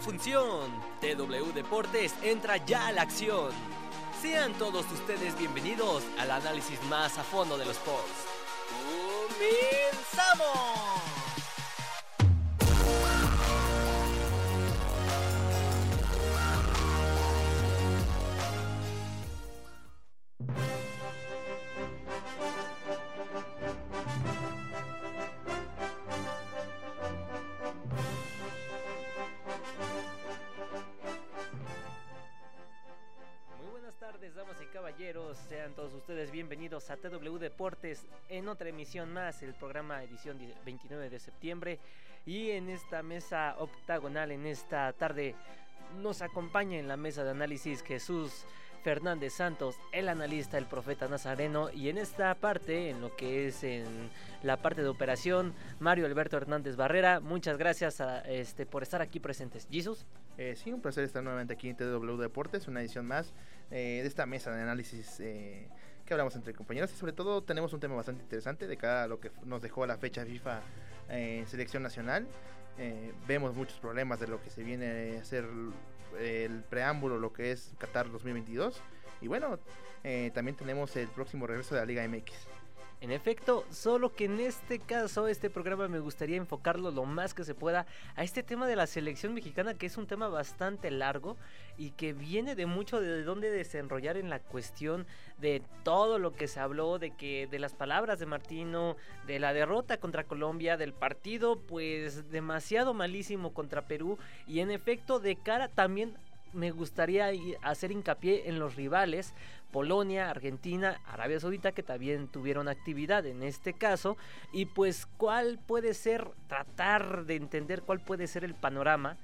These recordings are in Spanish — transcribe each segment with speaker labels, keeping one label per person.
Speaker 1: Función. TW Deportes entra ya a la acción. Sean todos ustedes bienvenidos al análisis más a fondo de los sports. ¡Comenzamos! Sean todos ustedes bienvenidos a TW Deportes en otra emisión más, el programa edición 29 de septiembre. Y en esta mesa octagonal, en esta tarde, nos acompaña en la mesa de análisis Jesús Fernández Santos, el analista, el profeta nazareno, y en esta parte, en lo que es en la parte de operación, Mario Alberto Hernández Barrera. Muchas gracias a, este, por estar aquí presentes. Jesus.
Speaker 2: Eh, sí, un placer estar nuevamente aquí en TW Deportes, una edición más eh, de esta mesa de análisis eh, que hablamos entre compañeros y sobre todo tenemos un tema bastante interesante de cara a lo que nos dejó la fecha FIFA en selección nacional. vemos muchos problemas de lo que se viene a hacer el preámbulo, lo que es Qatar 2022 y bueno, también tenemos el próximo regreso de la Liga MX.
Speaker 1: En efecto, solo que en este caso, este programa me gustaría enfocarlo lo más que se pueda a este tema de la selección mexicana, que es un tema bastante largo y que viene de mucho de dónde desenrollar en la cuestión de todo lo que se habló, de que de las palabras de Martino, de la derrota contra Colombia, del partido pues demasiado malísimo contra Perú y en efecto de cara también me gustaría hacer hincapié en los rivales, Polonia, Argentina, Arabia Saudita, que también tuvieron actividad en este caso, y pues cuál puede ser, tratar de entender cuál puede ser el panorama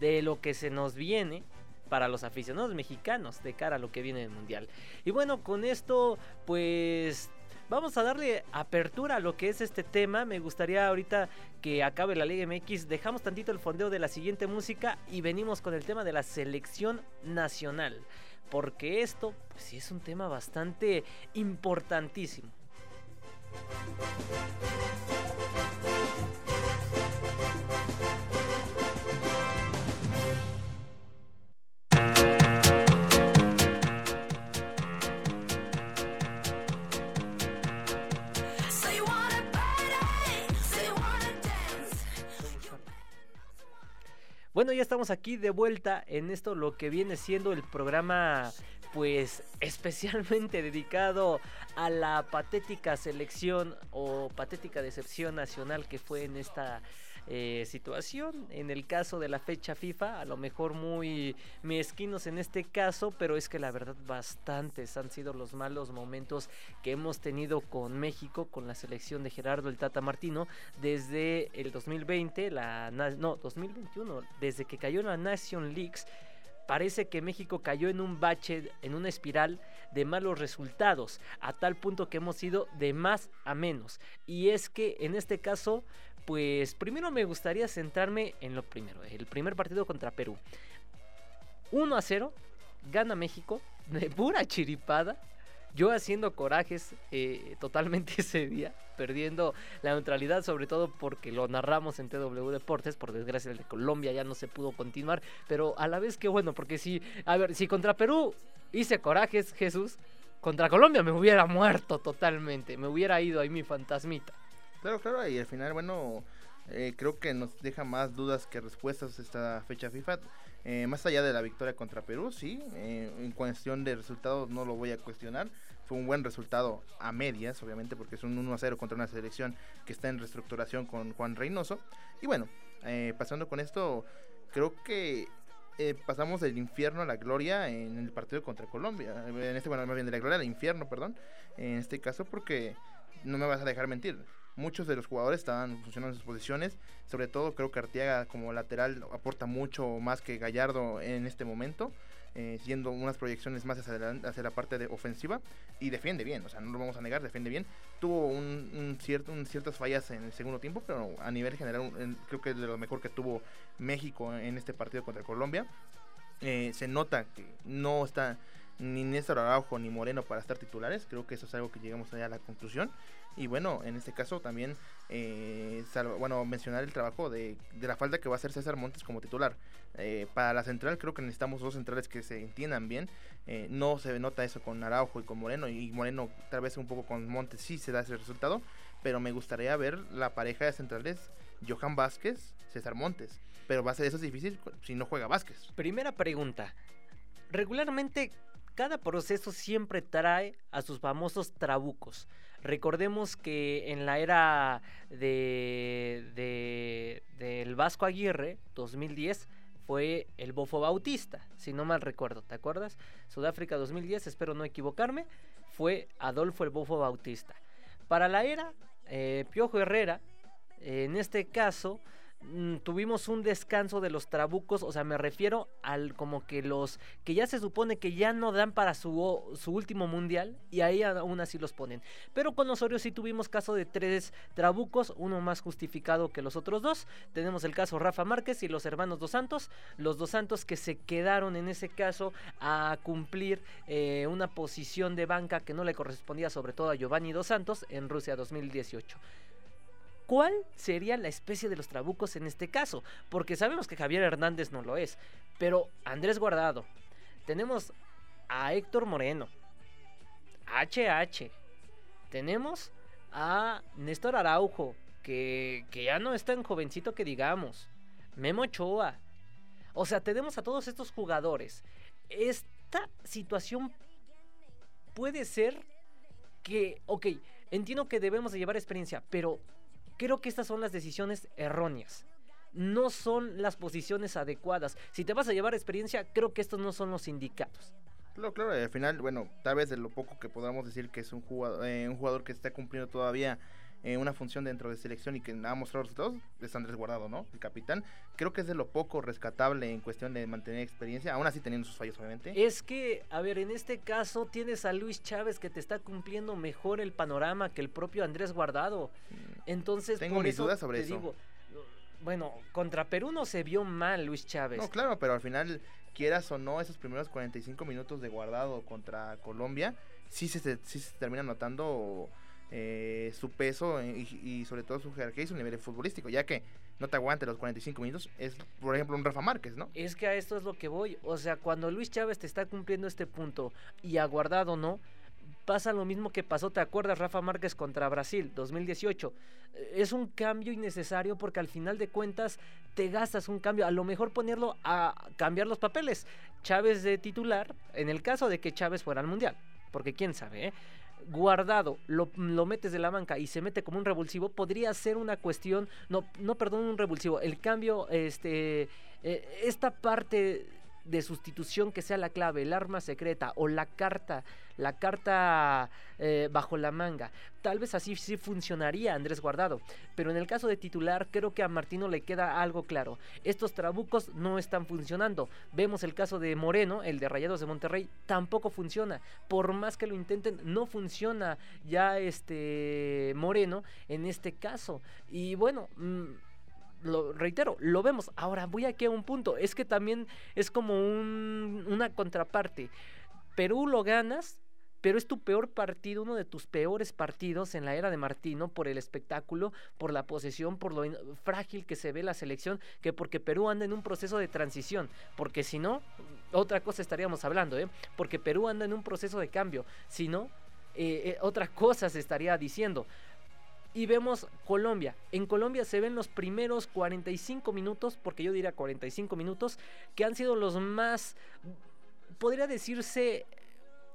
Speaker 1: de lo que se nos viene para los aficionados mexicanos de cara a lo que viene del Mundial. Y bueno, con esto pues vamos a darle apertura a lo que es este tema. Me gustaría ahorita que acabe la Liga MX. Dejamos tantito el fondeo de la siguiente música y venimos con el tema de la selección nacional. Porque esto, pues sí, es un tema bastante importantísimo. Bueno, ya estamos aquí de vuelta en esto, lo que viene siendo el programa, pues especialmente dedicado a la patética selección o patética decepción nacional que fue en esta eh, situación. En el caso de la fecha FIFA, a lo mejor muy mezquinos en este caso, pero es que la verdad bastantes han sido los malos momentos que hemos tenido con México, con la selección de Gerardo el Tata Martino, desde el 2020, la, no, 2021, desde que cayó en la Nation Leagues parece que México cayó en un bache, en una espiral de malos resultados, a tal punto que hemos ido de más a menos. Y es que en este caso pues primero me gustaría centrarme en lo primero, el primer partido contra Perú. 1 a 0, gana México, de pura chiripada. Yo haciendo corajes eh, totalmente ese día, perdiendo la neutralidad, sobre todo porque lo narramos en TW Deportes. Por desgracia, el de Colombia ya no se pudo continuar, pero a la vez que bueno, porque si, a ver, si contra Perú hice corajes, Jesús, contra Colombia me hubiera muerto totalmente, me hubiera ido ahí mi fantasmita.
Speaker 2: Claro, claro, y al final, bueno, eh, creo que nos deja más dudas que respuestas esta fecha FIFA. Eh, más allá de la victoria contra Perú, sí, eh, en cuestión de resultados no lo voy a cuestionar. Fue un buen resultado a medias, obviamente, porque es un 1 0 contra una selección que está en reestructuración con Juan Reynoso. Y bueno, pasando con esto, creo que pasamos del infierno a la gloria en el partido contra Colombia. En este, bueno, más bien de la gloria al infierno, perdón. En este caso, porque no me vas a dejar mentir muchos de los jugadores estaban funcionando en sus posiciones. Sobre todo creo que Arteaga como lateral aporta mucho más que Gallardo en este momento. Eh, siendo unas proyecciones más hacia, la parte de ofensiva y defiende bien, o sea, no lo vamos a negar, defiende bien. Tuvo un, cierto, ciertas fallas en el segundo tiempo, pero a nivel general creo que es de lo mejor que tuvo México en este partido contra Colombia. Eh, se nota que no está ni Néstor Araujo ni Moreno para estar titulares. Creo que eso es algo que llegamos allá a la conclusión. Y bueno, en este caso también, eh, bueno, mencionar el trabajo de, de, la falta que va a hacer César Montes como titular. Eh, para la central creo que necesitamos dos centrales que se entiendan bien. Eh, no se nota eso con Araujo y con Moreno. Y Moreno tal vez un poco con Montes sí se da ese resultado. Pero me gustaría ver la pareja de centrales Johan Vázquez, César Montes. Pero va a ser eso difícil si no juega Vázquez.
Speaker 1: Primera pregunta. Regularmente cada proceso siempre trae a sus famosos trabucos. Recordemos que en la era de, del Vasco Aguirre, 2010, fue el Bofo Bautista, si no mal recuerdo, ¿te acuerdas? Sudáfrica 2010, espero no equivocarme, fue Adolfo el Bofo Bautista. Para la era eh, Piojo Herrera, en este caso, Mm, tuvimos un descanso de los trabucos, o sea, me refiero al como que los que ya se supone que ya no dan para su, su último mundial y ahí aún así los ponen. Pero con Osorio sí tuvimos caso de tres trabucos, uno más justificado que los otros dos. Tenemos el caso Rafa Márquez y los hermanos Dos Santos, los Dos Santos que se quedaron en ese caso a cumplir eh, una posición de banca que no le correspondía sobre todo a Giovanni Dos Santos en Rusia 2018 cuál sería la especie de los trabucos en este caso, porque sabemos que Javier Hernández no lo es, pero Andrés Guardado, tenemos a Héctor Moreno, HH, tenemos a Néstor Araujo, que, que ya no es tan jovencito que digamos, Memo Ochoa, o sea, tenemos a todos estos jugadores. Esta situación puede ser que, ok, entiendo que debemos de llevar experiencia, pero Creo que estas son las decisiones erróneas. No son las posiciones adecuadas. Si te vas a llevar experiencia, creo que estos no son los indicados.
Speaker 2: Claro, claro, al final, bueno, tal vez de lo poco que podamos decir que es un jugador, eh, un jugador que está cumpliendo todavía eh, una función dentro de selección y que ha mostrado resultados es Andrés Guardado, ¿no? El capitán. Creo que es de lo poco rescatable en cuestión de mantener experiencia, aún así teniendo sus fallos, obviamente.
Speaker 1: Es que, a ver, en este caso tienes a Luis Chávez que te está cumpliendo mejor el panorama que el propio Andrés Guardado. Mm, Entonces,
Speaker 2: tengo mis dudas sobre eso. Digo,
Speaker 1: bueno, contra Perú no se vio mal Luis Chávez.
Speaker 2: No, claro, pero al final, quieras o no, esos primeros 45 minutos de guardado contra Colombia, sí se, sí se termina notando eh, su peso y, sobre todo su jerarquía y su nivel futbolístico, ya que no te aguante los 45 minutos, es por ejemplo un Rafa Márquez, ¿no?
Speaker 1: Es que a esto es lo que voy, o sea, cuando Luis Chávez te está cumpliendo este punto y aguardado no, pasa lo mismo que pasó, ¿te acuerdas Rafa Márquez contra Brasil 2018? Es un cambio innecesario porque al final de cuentas te gastas un cambio, a lo mejor ponerlo a cambiar los papeles. Chávez de titular, en el caso de que Chávez fuera al Mundial, porque quién sabe, ¿eh? Guardado, lo, metes de la banca y se mete como un revulsivo, podría ser una cuestión, no, no perdón, un revulsivo, el cambio, este, eh, esta parte de sustitución que sea la clave, el arma secreta o la carta, la carta eh, bajo la manga. Tal vez así sí funcionaría Andrés Guardado, pero en el caso de titular creo que a Martino le queda algo claro. Estos trabucos no están funcionando. Vemos el caso de Moreno, el de Rayados de Monterrey, tampoco funciona. Por más que lo intenten, no funciona ya este Moreno en este caso. Y bueno... Mm, lo reitero, lo vemos. Ahora voy aquí a un punto. Es que también es como una contraparte. Perú lo ganas, pero es tu peor partido, uno de tus peores partidos en la era de Martino por el espectáculo, por la posesión, por lo frágil que se ve la selección, que porque Perú anda en un proceso de transición, porque si no, otra cosa estaríamos hablando, ¿eh? porque Perú anda en un proceso de cambio, si no, eh, eh, otra cosa se estaría diciendo y vemos Colombia. En Colombia se ven los primeros 45 minutos, porque yo diría 45 minutos, que han sido los más, podría decirse,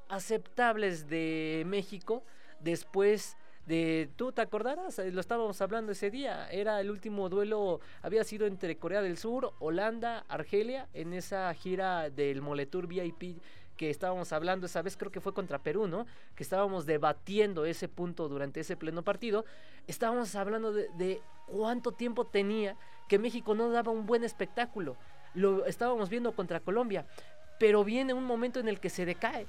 Speaker 1: aceptables de México después de tú te acordarás lo estábamos hablando ese día era el último duelo había sido entre Corea del Sur Holanda Argelia en esa gira del Moletour VIP que estábamos hablando esa vez, creo que fue contra Perú, ¿no? Que estábamos debatiendo ese punto durante ese pleno partido. Estábamos hablando de, cuánto tiempo tenía que México no daba un buen espectáculo. Lo estábamos viendo contra Colombia, pero viene un momento en el que se decae,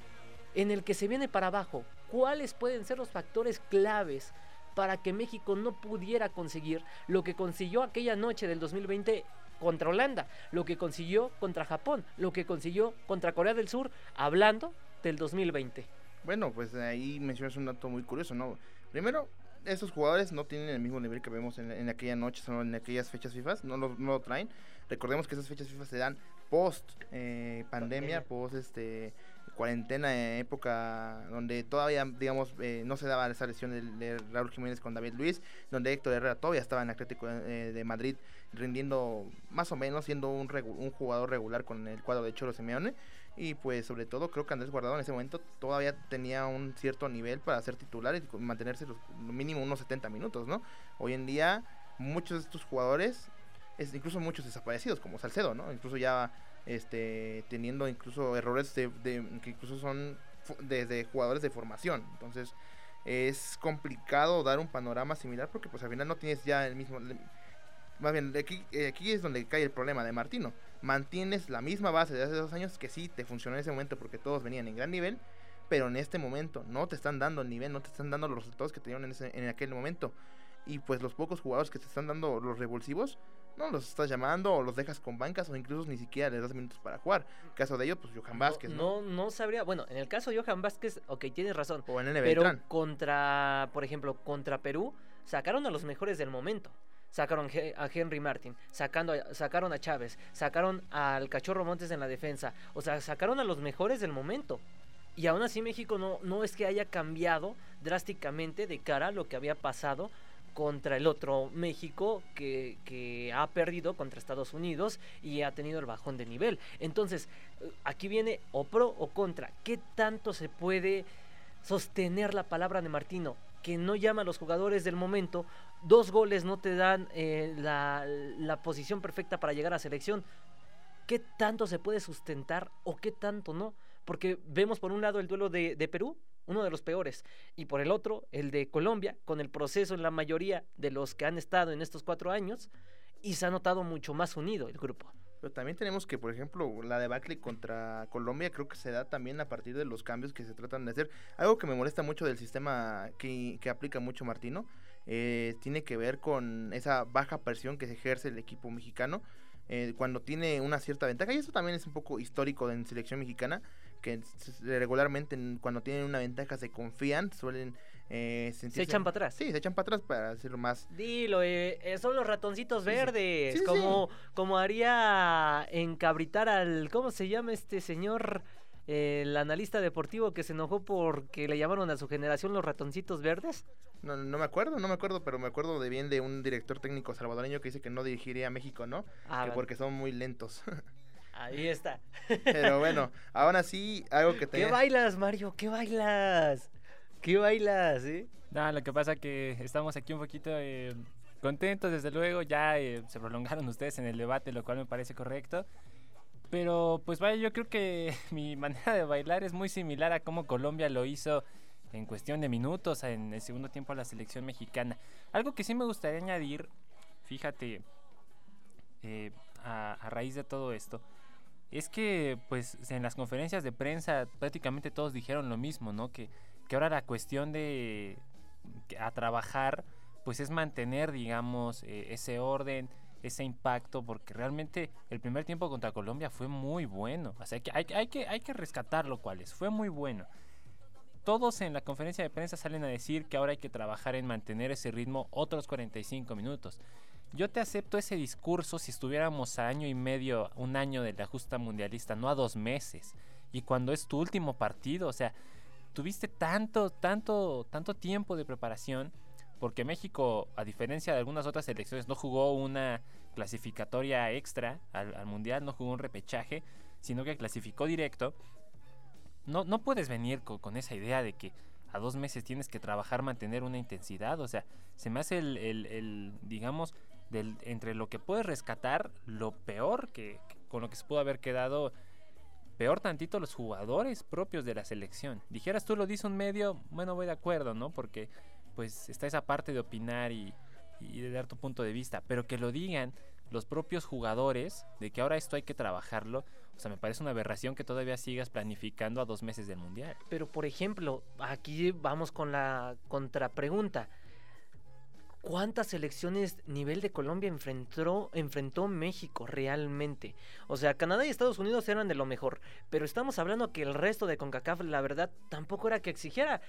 Speaker 1: en el que se viene para abajo. ¿Cuáles pueden ser los factores claves para que México no pudiera conseguir lo que consiguió aquella noche del 2020 contra Holanda, lo que consiguió contra Japón, lo que consiguió contra Corea del Sur, hablando del 2020.
Speaker 2: Bueno, pues ahí mencionas un dato muy curioso, ¿no? Primero, esos jugadores no tienen el mismo nivel que vemos en, aquella noche, en aquellas fechas FIFA, no lo, no lo traen. Recordemos que esas fechas FIFA se dan post eh, pandemia, post este cuarentena, en época donde todavía, digamos, eh, no se daba esa lesión de, Raúl Jiménez con David Luis, donde Héctor Herrera todavía estaba en Atlético eh, de Madrid rindiendo más o menos, siendo un, un jugador regular con el cuadro de Cholo Simeone. Y pues sobre todo creo que Andrés Guardado en ese momento todavía tenía un cierto nivel para ser titular y mantenerse los mínimo unos 70 minutos, ¿no? Hoy en día muchos de estos jugadores, es, incluso muchos desaparecidos como Salcedo, ¿no? Incluso ya este, teniendo incluso errores de, que incluso son desde jugadores de formación. Entonces es complicado dar un panorama similar porque pues al final no tienes ya el mismo... Más bien, aquí, eh, aquí es donde cae el problema de Martino. Mantienes la misma base de hace dos años que sí te funcionó en ese momento porque todos venían en gran nivel, pero en este momento no te están dando el nivel, no te están dando los resultados que tenían en, en aquel momento. Y pues los pocos jugadores que te están dando los revulsivos, no los estás llamando o los dejas con bancas o incluso ni siquiera les das minutos para jugar. En caso de ello, pues Johan Vázquez,
Speaker 1: ¿no? No, sabría. Bueno, en el caso de Johan Vázquez, ok, tienes razón.
Speaker 2: O en
Speaker 1: Pero contra, por ejemplo, contra Perú, sacaron a los mejores del momento. Sacaron a Henry Martin, sacando sacaron a Chávez, sacaron al Cachorro Montes en la defensa. O sea, sacaron a los mejores del momento. Y aún así México no, no es que haya cambiado drásticamente de cara a lo que había pasado contra el otro México que, que, ha perdido contra Estados Unidos y ha tenido el bajón de nivel. Entonces, eh, aquí viene o pro o contra. ¿Qué tanto se puede sostener la palabra de Martino? Que no llama a los jugadores del momento. Dos goles no te dan eh, la, la posición perfecta para llegar a selección. ¿Qué tanto se puede sustentar o qué tanto no? Porque vemos por un lado el duelo de, de Perú, uno de los peores, y por el otro, el de Colombia, con el proceso en la mayoría de los que han estado en estos cuatro años, y se ha notado mucho más unido el grupo.
Speaker 2: Pero también tenemos que, por ejemplo, la debacle contra Colombia creo que se da también a partir de los cambios que se tratan de hacer. Algo que me molesta mucho del sistema que, que aplica mucho Martino eh, tiene que ver con esa baja presión que ejerce el equipo mexicano eh, cuando tiene una cierta ventaja. Y eso también es un poco histórico en selección mexicana que regularmente cuando tienen una ventaja se confían, suelen
Speaker 1: eh, se echan para atrás.
Speaker 2: Sí, se echan para atrás para decirlo más.
Speaker 1: Dilo, eh, eh, son los ratoncitos verdes, como como haría encabritar al ¿cómo se llama este señor? el analista deportivo que se enojó porque le llamaron a su generación los ratoncitos verdes.
Speaker 2: No, no me acuerdo, no me acuerdo, pero me acuerdo de bien de un director técnico salvadoreño que dice que no dirigiría a México, ¿no? Ah, que porque son muy lentos.
Speaker 1: Ahí está.
Speaker 2: Pero bueno, ahora sí, algo que te...
Speaker 1: ¿Qué bailas, Mario? ¿Qué bailas? ¿Qué bailas, eh?
Speaker 3: No, lo que pasa que estamos aquí un poquito eh, contentos, desde luego. Ya eh, se prolongaron ustedes en el debate, lo cual me parece correcto. Pero pues vaya, yo creo que mi manera de bailar es muy similar a cómo Colombia lo hizo en cuestión de minutos en el segundo tiempo a la selección mexicana. Algo que sí me gustaría añadir, fíjate, eh, a, a, raíz de todo esto, es que pues en las conferencias de prensa prácticamente todos dijeron lo mismo, ¿no? Que, que ahora la cuestión de a trabajar pues es mantener digamos eh, ese orden, ese impacto, porque realmente el primer tiempo contra Colombia fue muy bueno. O sea, que hay, hay, que, hay que rescatarlo cuál es, fue muy bueno. Todos en la conferencia de prensa salen a decir que ahora hay que trabajar en mantener ese ritmo otros 45 minutos. Yo te acepto ese discurso si estuviéramos a año y medio, un año de la justa mundialista, no a dos meses. Y cuando es tu último partido, o sea, tuviste tanto, tanto, tanto tiempo de preparación, porque México, a diferencia de algunas otras selecciones, no jugó una clasificatoria extra al, mundial, no jugó un repechaje, sino que clasificó directo. No, no puedes venir con esa idea de que a dos meses tienes que trabajar, mantener una intensidad. O sea, se me hace el, el digamos, entre lo que puedes rescatar, lo peor que, con lo que se pudo haber quedado, peor tantito los jugadores propios de la selección. Dijeras tú lo dice un medio, bueno, voy de acuerdo, ¿no? Porque pues está esa parte de opinar y, y de dar tu punto de vista, pero que lo digan los propios jugadores de que ahora esto hay que trabajarlo, o sea, me parece una aberración que todavía sigas planificando a dos meses del mundial.
Speaker 1: Pero por ejemplo, aquí vamos con la contrapregunta ¿Cuántas selecciones nivel de Colombia enfrentó, enfrentó México realmente? O sea, Canadá y Estados Unidos eran de lo mejor, pero estamos hablando que el resto de CONCACAF, la verdad, tampoco era que exigiera.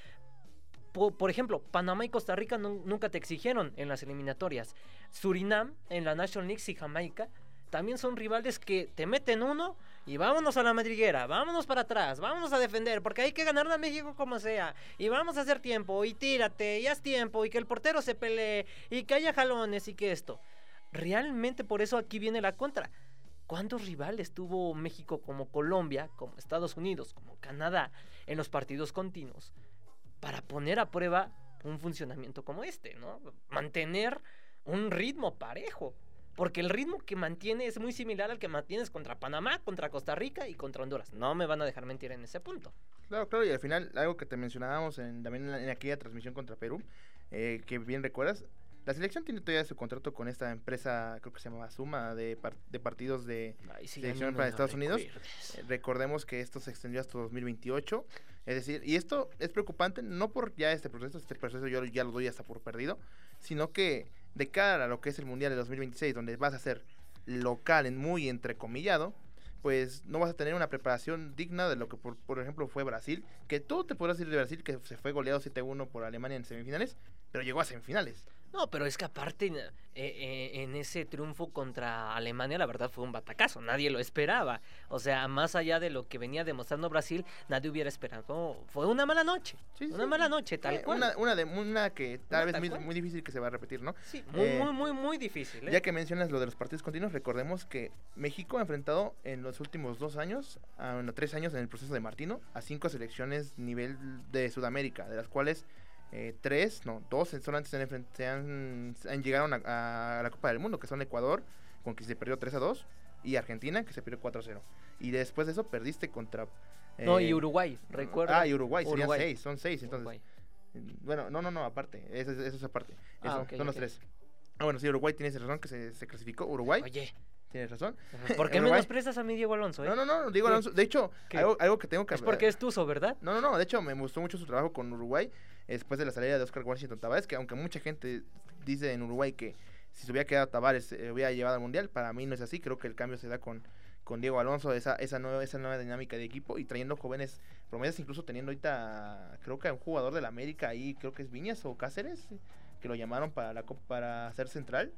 Speaker 1: Por, ejemplo, Panamá y Costa Rica nunca te exigieron en las eliminatorias. Surinam en la National League y Jamaica también son rivales que te meten uno y vámonos a la madriguera, vámonos para atrás, vámonos a defender, porque hay que ganar a México como sea. Y vamos a hacer tiempo, y tírate, y haz tiempo, y que el portero se pelee, y que haya jalones, y que esto. Realmente por eso aquí viene la contra. ¿Cuántos rivales tuvo México como Colombia, como Estados Unidos, como Canadá en los partidos continuos para poner a prueba un funcionamiento como este, ¿no? Mantener un ritmo parejo. Porque el ritmo que mantiene es muy similar al que mantienes contra Panamá, contra Costa Rica y contra Honduras. No me van a dejar mentir en ese punto.
Speaker 2: Claro, claro, y al final, algo que te mencionábamos en, también en, aquella transmisión contra Perú, eh, que bien recuerdas, la selección tiene todavía su contrato con esta empresa, creo que se llama Suma, de, de partidos de selección para Estados Unidos. Eh, recordemos que esto se extendió hasta 2028. Es decir, y esto es preocupante, no por ya este proceso, este proceso yo ya lo doy hasta por perdido, sino que de cara a lo que es el Mundial de 2026, donde vas a ser local, en muy entrecomillado, pues no vas a tener una preparación digna de lo que, por, por ejemplo, fue Brasil, que tú te podrás decir de Brasil que se fue goleado 7-1 por Alemania en semifinales, pero llegó a semifinales.
Speaker 1: No, pero es que aparte eh, eh, en ese triunfo contra Alemania la verdad fue un batacazo, nadie lo esperaba. O sea, más allá de lo que venía demostrando Brasil, nadie hubiera esperado. Fue una mala noche, una mala noche, tal cual.
Speaker 2: Una, una, de, una que tal vez muy, muy, difícil que se va a repetir, ¿no?
Speaker 1: Sí, muy, eh, muy, muy, muy difícil.
Speaker 2: Ya que mencionas lo de los partidos continuos, recordemos que México ha enfrentado en los últimos dos años, a, bueno, tres años en el proceso de Martino, a cinco selecciones nivel de Sudamérica, de las cuales eh, tres, no, dos solamente se han, han, llegado a, la Copa del Mundo, que son Ecuador, con que se perdió 3 a 2, y Argentina, que se perdió 4 a 0. Y después de eso perdiste contra...
Speaker 1: no, y eh, Uruguay, recuerda.
Speaker 2: Ah, y Uruguay, serían 6, son 6, entonces... Bueno, no, no, no, aparte, eso, eso es aparte. Ah, son los tres. Ah, bueno, sí, Uruguay tienes razón que se, se clasificó. Uruguay.
Speaker 1: Oye,
Speaker 2: Tienes razón.
Speaker 1: ¿Por qué menosprestas a mi Diego Alonso?
Speaker 2: Eh? No, no, no, Diego Alonso. De hecho, algo, algo, que tengo que...
Speaker 1: Es porque es tuzo, ¿verdad?
Speaker 2: No, no, no. De hecho, me gustó mucho su trabajo con Uruguay después de la salida de Oscar Washington Tavares, que aunque mucha gente dice en Uruguay que si se hubiera quedado Tavares se hubiera llevado al Mundial, para mí no es así. Creo que el cambio se da con, con Diego Alonso, esa, esa, nueva, esa nueva dinámica de equipo y trayendo jóvenes promesas, incluso teniendo ahorita, creo que un jugador de la América ahí, creo que es Viñas o Cáceres, que lo llamaron para, la, para ser central.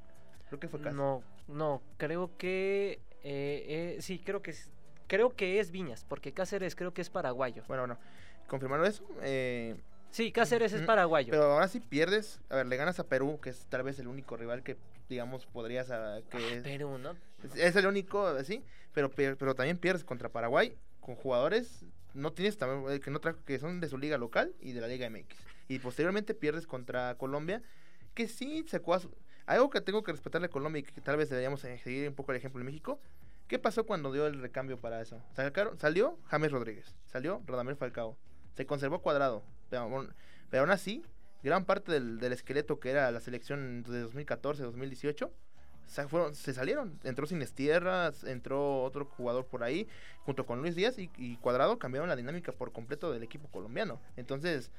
Speaker 2: Creo que fue Cáceres.
Speaker 1: No, no, creo que eh, eh, sí, creo que es, creo que es Viñas, porque Cáceres creo que es paraguayo.
Speaker 2: Bueno, bueno, confirmaron eso. Eh,
Speaker 1: sí, Cáceres es paraguayo.
Speaker 2: Pero ahora sí pierdes, a ver, le ganas a Perú, que es tal vez el único rival que, digamos, podrías... Ah, que
Speaker 1: ah, Perú, ¿no?
Speaker 2: Es, el único, sí, pero, pero también pierdes contra Paraguay con jugadores no tienes también eh, que no que son de su liga local y de la liga MX y posteriormente pierdes contra Colombia que sí se algo que tengo que respetarle a Colombia y que tal vez deberíamos seguir un poco el ejemplo de México. ¿Qué pasó cuando dio el recambio para eso? salió James Rodríguez, salió Radamel Falcao, se conservó cuadrado, pero, aún así, gran parte del, esqueleto que era la selección de 2014-2018 se, se salieron. Entró Sin Tierras, entró otro jugador por ahí, junto con Luis Díaz y, Cuadrado cambiaron la dinámica por completo del equipo colombiano. Entonces,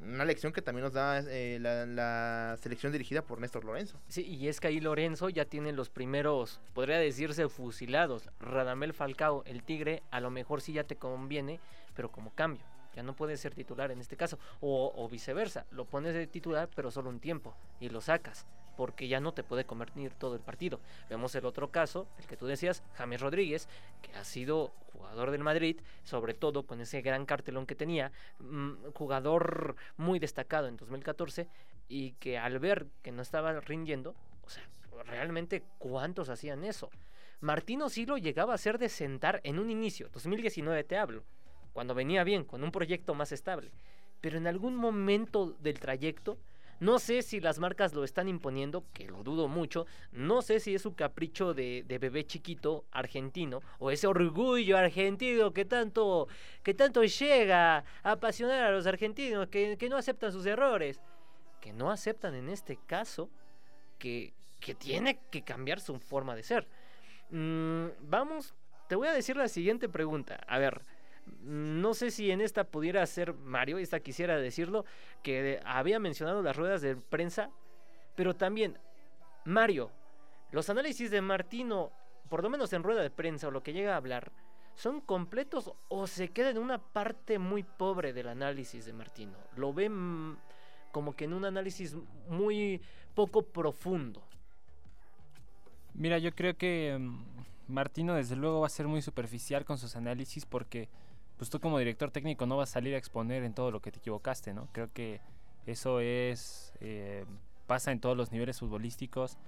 Speaker 2: una lección que también nos da eh, la, selección dirigida por Néstor Lorenzo.
Speaker 1: Sí, y es que ahí Lorenzo ya tiene los primeros, podría decirse, fusilados. Radamel Falcao, el Tigre, a lo mejor sí ya te conviene, pero como cambio. Ya no puede ser titular en este caso. O, o viceversa, lo pones de titular, pero solo un tiempo, y lo sacas porque ya no te puede convertir todo el partido. Vemos el otro caso, el que tú decías, James Rodríguez, que ha sido jugador del Madrid, sobre todo con ese gran cartelón que tenía, mm, jugador muy destacado en 2014 y que al ver que no estaba rindiendo, o sea, realmente cuántos hacían eso. Martino sí llegaba a ser de sentar en un inicio, 2019 te hablo, cuando venía bien, con un proyecto más estable, pero en algún momento del trayecto no sé si las marcas lo están imponiendo, que lo dudo mucho. No sé si es un capricho de, bebé chiquito argentino o ese orgullo argentino que tanto, que tanto llega a apasionar a los argentinos, que, no aceptan sus errores. Que no aceptan en este caso que, que tiene que cambiar su forma de ser. Mm, vamos, te voy a decir la siguiente pregunta. A ver, no sé si en esta pudiera ser Mario, esta quisiera decirlo, que había mencionado las ruedas de prensa Pero también, Mario, los análisis de Martino, por lo menos en rueda de prensa o lo que llega a hablar, ¿son completos o se queda en una parte muy pobre del análisis de Martino? Lo ven como que en un análisis muy poco profundo.
Speaker 3: Mira, yo creo que mm, Martino desde luego va a ser muy superficial con sus análisis porque pues tú como director técnico no vas a salir a exponer en todo lo que te equivocaste, ¿no? Creo que eso es eh, pasa en todos los niveles futbolísticos.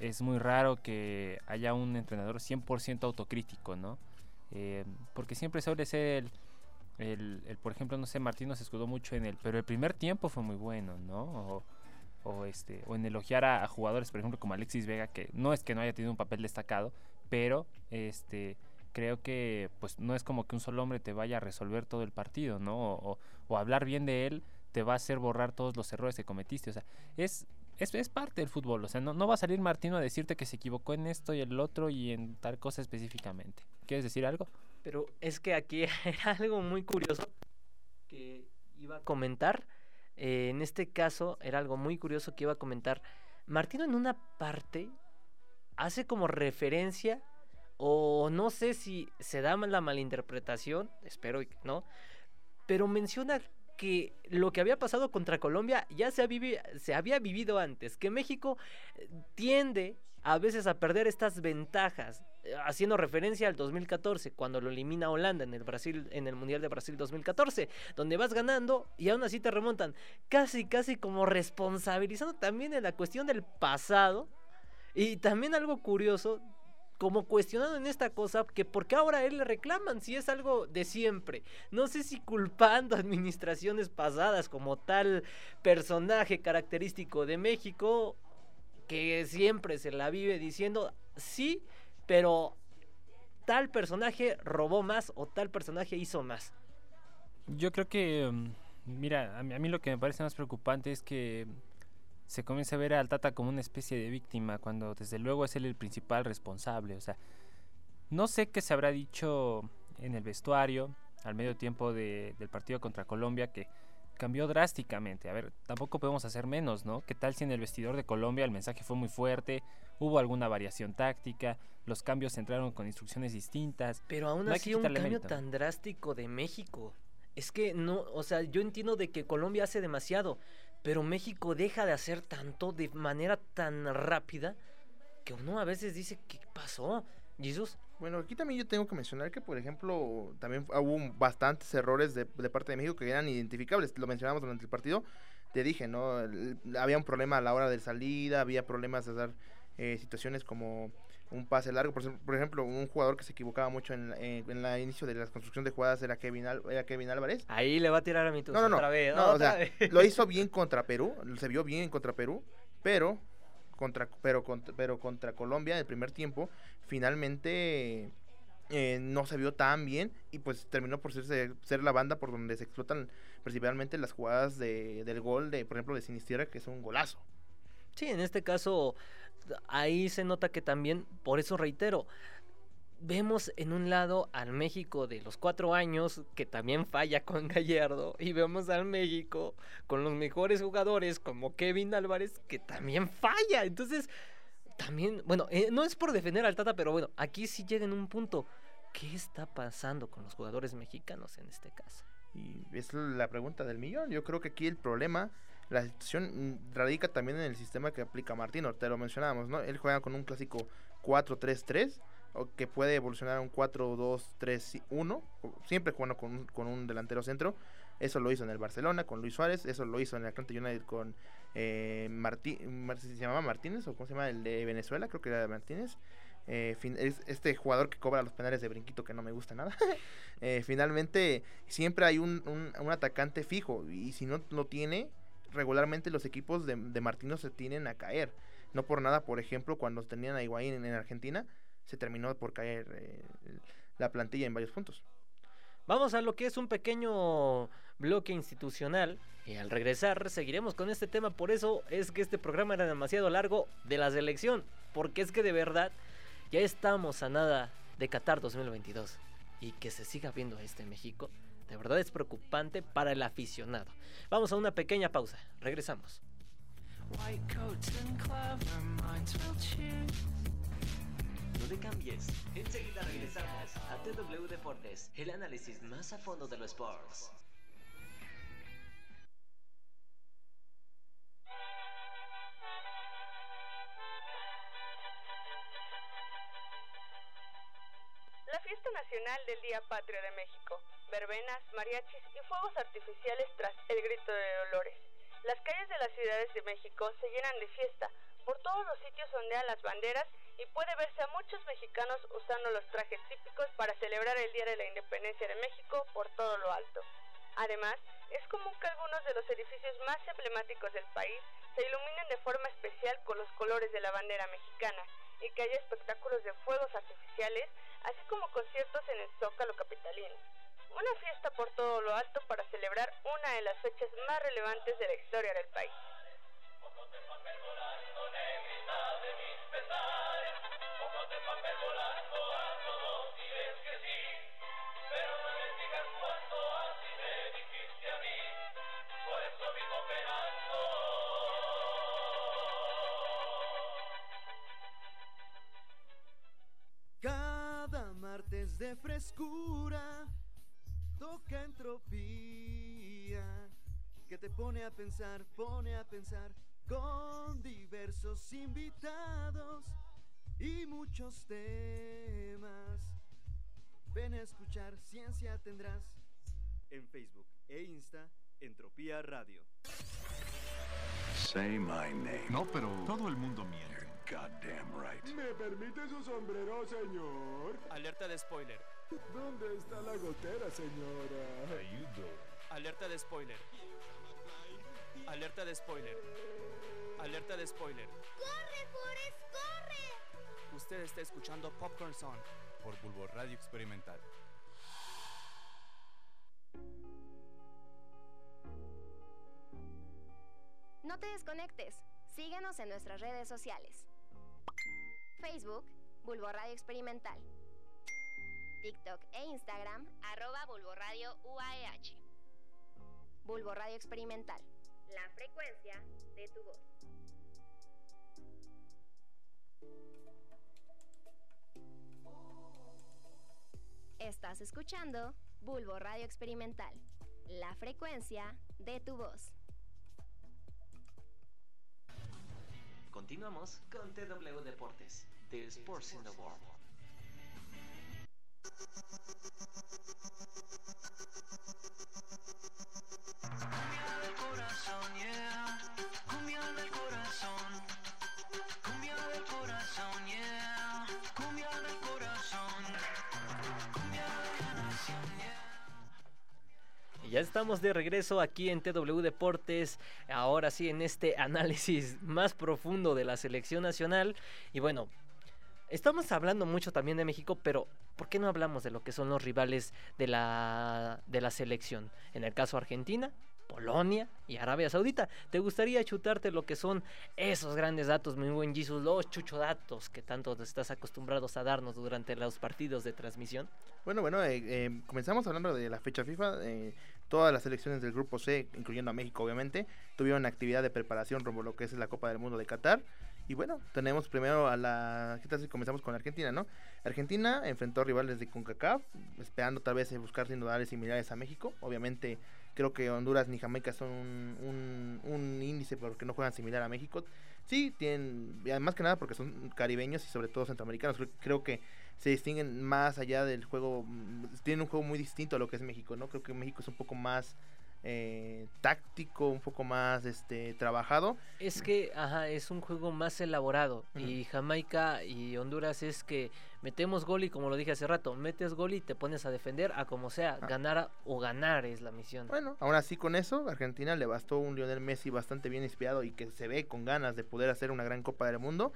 Speaker 3: Es muy raro que haya un entrenador 100% autocrítico, ¿no? Eh, porque siempre suele ser el, el, por ejemplo, no sé, Martino se escudó mucho en él, pero el primer tiempo fue muy bueno, ¿no? O, este o en elogiar a, jugadores por ejemplo como Alexis Vega que no es que no haya tenido un papel destacado pero este creo que pues no es como que un solo hombre te vaya a resolver todo el partido no o, hablar bien de él te va a hacer borrar todos los errores que cometiste o sea es es, es parte del fútbol, o sea, no, no va a salir Martino a decirte que se equivocó en esto y el otro y en tal cosa específicamente. ¿Quieres decir algo?
Speaker 1: Pero es que aquí era algo muy curioso que iba a comentar eh, en este caso era algo muy curioso que iba a comentar. Martino en una parte hace como referencia, o no sé si se da la malinterpretación, espero que no, pero menciona que lo que había pasado contra Colombia ya se, se había vivido antes, que México eh, tiende a veces a perder estas ventajas, eh, haciendo referencia al 2014, cuando lo elimina Holanda en el Brasil, en el Mundial de Brasil 2014, donde vas ganando y aún así te remontan, casi, casi como responsabilizando también en la cuestión del pasado. Y también algo curioso, como cuestionando en esta cosa que por qué ahora él le reclaman si es algo de siempre. No sé si culpando administraciones pasadas como tal personaje característico de México que siempre se la vive diciendo sí, pero tal personaje robó más o tal personaje hizo más.
Speaker 3: Yo creo que, mm, mira, a mí, a mí lo que me parece más preocupante es que se comienza a ver al Tata como una especie de víctima cuando desde luego es él el principal responsable. O sea, no sé qué se habrá dicho en el vestuario al medio tiempo de, del partido contra Colombia que cambió drásticamente. A ver, tampoco podemos hacer menos, ¿no? ¿Qué tal si en el vestidor de Colombia el mensaje fue muy fuerte, hubo alguna variación táctica, los cambios entraron con instrucciones distintas?
Speaker 1: Pero aún así un cambio tan drástico de México. Es que no, o sea, yo entiendo de que Colombia hace demasiado, pero México deja de hacer tanto de manera tan rápida que uno a veces dice, ¿qué pasó? Jesús.
Speaker 2: Bueno, aquí también yo tengo que mencionar que, por ejemplo, también hubo bastantes errores de, parte de México que eran identificables. Lo mencionamos durante el partido. Te dije, ¿no? había un problema a la hora de salida, había problemas de dar eh, situaciones como un pase largo. Por, ejemplo, un jugador que se equivocaba mucho en, en, la inicio de la construcción de jugadas era Kevin, era Kevin Álvarez.
Speaker 1: Ahí le va a tirar a mi
Speaker 2: no, no, otra vez. lo hizo bien contra Perú, se vio bien contra Perú, pero contra, pero, contra, pero contra Colombia en el primer tiempo, finalmente eh, no se vio tan bien y pues terminó por ser, ser la banda por donde se explotan principalmente las jugadas de, del gol de, por ejemplo, de Sinisterra, que es un golazo.
Speaker 1: Sí, en este caso, ahí se nota que también, por eso reitero, vemos en un lado al México de los cuatro años que también falla con Gallardo y vemos al México con los mejores jugadores como Kevin Álvarez que también falla. Entonces, también, bueno, eh, no es por defender al Tata, pero bueno, aquí sí llega en un punto. ¿Qué está pasando con los jugadores mexicanos en este caso?
Speaker 2: Y es la pregunta del millón. Yo creo que aquí el problema, la situación radica también en el sistema que aplica Martino. Te lo mencionábamos, ¿no? Él juega con un clásico 4-3-3 que puede evolucionar a un 4-2-3-1, siempre jugando con, con, un delantero centro. Eso lo hizo en el Barcelona con Luis Suárez, eso lo hizo en el Atlanta United con eh, ¿se llamaba Martínez o cómo se llama? El de Venezuela, creo que era de Martínez. Eh, es este jugador que cobra los penales de brinquito que no me gusta nada. eh, finalmente, siempre hay un, un, atacante fijo y si no lo tiene, regularmente los equipos de, de Martino se tienen a caer. No por nada, por ejemplo, cuando tenían a Higuaín en Argentina, se terminó por caer eh, la plantilla en varios puntos.
Speaker 1: Vamos a lo que es un pequeño bloque institucional y al regresar seguiremos con este tema. Por eso es que este programa era demasiado largo de la selección, porque es que de verdad ya estamos a nada de Qatar 2022 y que se siga viendo este México. De verdad es preocupante para el aficionado. Vamos a una pequeña pausa. Regresamos.
Speaker 4: white coats and clever minds will choose.
Speaker 5: No te cambies. Enseguida regresamos a TW Deportes, el análisis más a fondo de los sports.
Speaker 6: La fiesta nacional del Día Patrio de México, verbenas, mariachis y fuegos artificiales tras el grito de Dolores. Las calles de las ciudades de México se llenan de fiesta, por todos los sitios ondean las banderas y puede verse a muchos mexicanos usando los trajes típicos para celebrar el Día de la Independencia de México por todo lo alto. Además, es común que algunos de los edificios más emblemáticos del país se iluminen de forma especial con los colores de la bandera mexicana y que haya espectáculos de fuegos artificiales, así como conciertos en el Zócalo capitalino. Una fiesta por todo lo alto para celebrar una de las fechas más relevantes de la historia del país.
Speaker 7: Frescura toca entropía que te pone a pensar, pone a pensar con diversos invitados y muchos temas. Ven a escuchar Ciencia Tendrás en Facebook e Insta Entropía Radio.
Speaker 8: Say my name.
Speaker 9: No, pero todo el mundo miente.
Speaker 8: Goddamn right.
Speaker 10: ¿Me permite su sombrero, señor?
Speaker 11: Alerta de spoiler.
Speaker 10: ¿Dónde está la gotera, señora?
Speaker 11: Alerta de spoiler. Alerta de spoiler. Alerta de spoiler.
Speaker 12: ¡Corre, Forrest, corre!
Speaker 11: Usted está escuchando Popcorn Song
Speaker 9: por Bulbo Radio Experimental.
Speaker 12: No te desconectes. Síguenos en nuestras redes sociales. Facebook, Bulbo Radio Experimental. TikTok e Instagram, arroba Bulbo Radio UAEH. Bulbo Radio Experimental. La frecuencia de tu voz. Estás escuchando Bulbo Radio Experimental. La frecuencia de tu voz.
Speaker 5: Continuamos con TW Deportes, The Sports in the World.
Speaker 1: Ya estamos de regreso aquí en TW Deportes, ahora sí en este análisis más profundo de la selección nacional. Y bueno, estamos hablando mucho también de México, pero ¿por qué no hablamos de lo que son los rivales de la, de la selección? En el caso Argentina, Polonia y Arabia Saudita. ¿Te gustaría chutarte lo que son esos grandes datos, mi buen Jesus, los chuchodatos que tanto estás acostumbrados a darnos durante los partidos de transmisión?
Speaker 2: Bueno, bueno, eh, eh, comenzamos hablando de la fecha FIFA. Eh, todas las selecciones del grupo C, incluyendo a México obviamente, tuvieron actividad de preparación rumbo a lo que es la Copa del Mundo de Qatar. Y bueno, tenemos primero a la... ¿Qué tal si comenzamos con Argentina, no? Argentina enfrentó rivales de CONCACAF, esperando tal vez buscar sinodales similares a México. Obviamente creo que Honduras ni Jamaica son un, un, un, índice porque no juegan similar a México. Sí, tienen, más que nada porque son caribeños y sobre todo centroamericanos. Creo que se distinguen más allá del juego, tienen un juego muy distinto a lo que es México, ¿no? Creo que México es un poco más eh, táctico, un poco más este trabajado.
Speaker 1: Es que, ajá, es un juego más elaborado. Uh -huh. Y Jamaica y Honduras es que metemos gol y como lo dije hace rato, metes gol y te pones a defender a como sea, ah. ganar o ganar es la misión.
Speaker 2: Bueno, aún así con eso, Argentina le bastó un Lionel Messi bastante bien inspirado y que se ve con ganas de poder hacer una gran Copa del Mundo.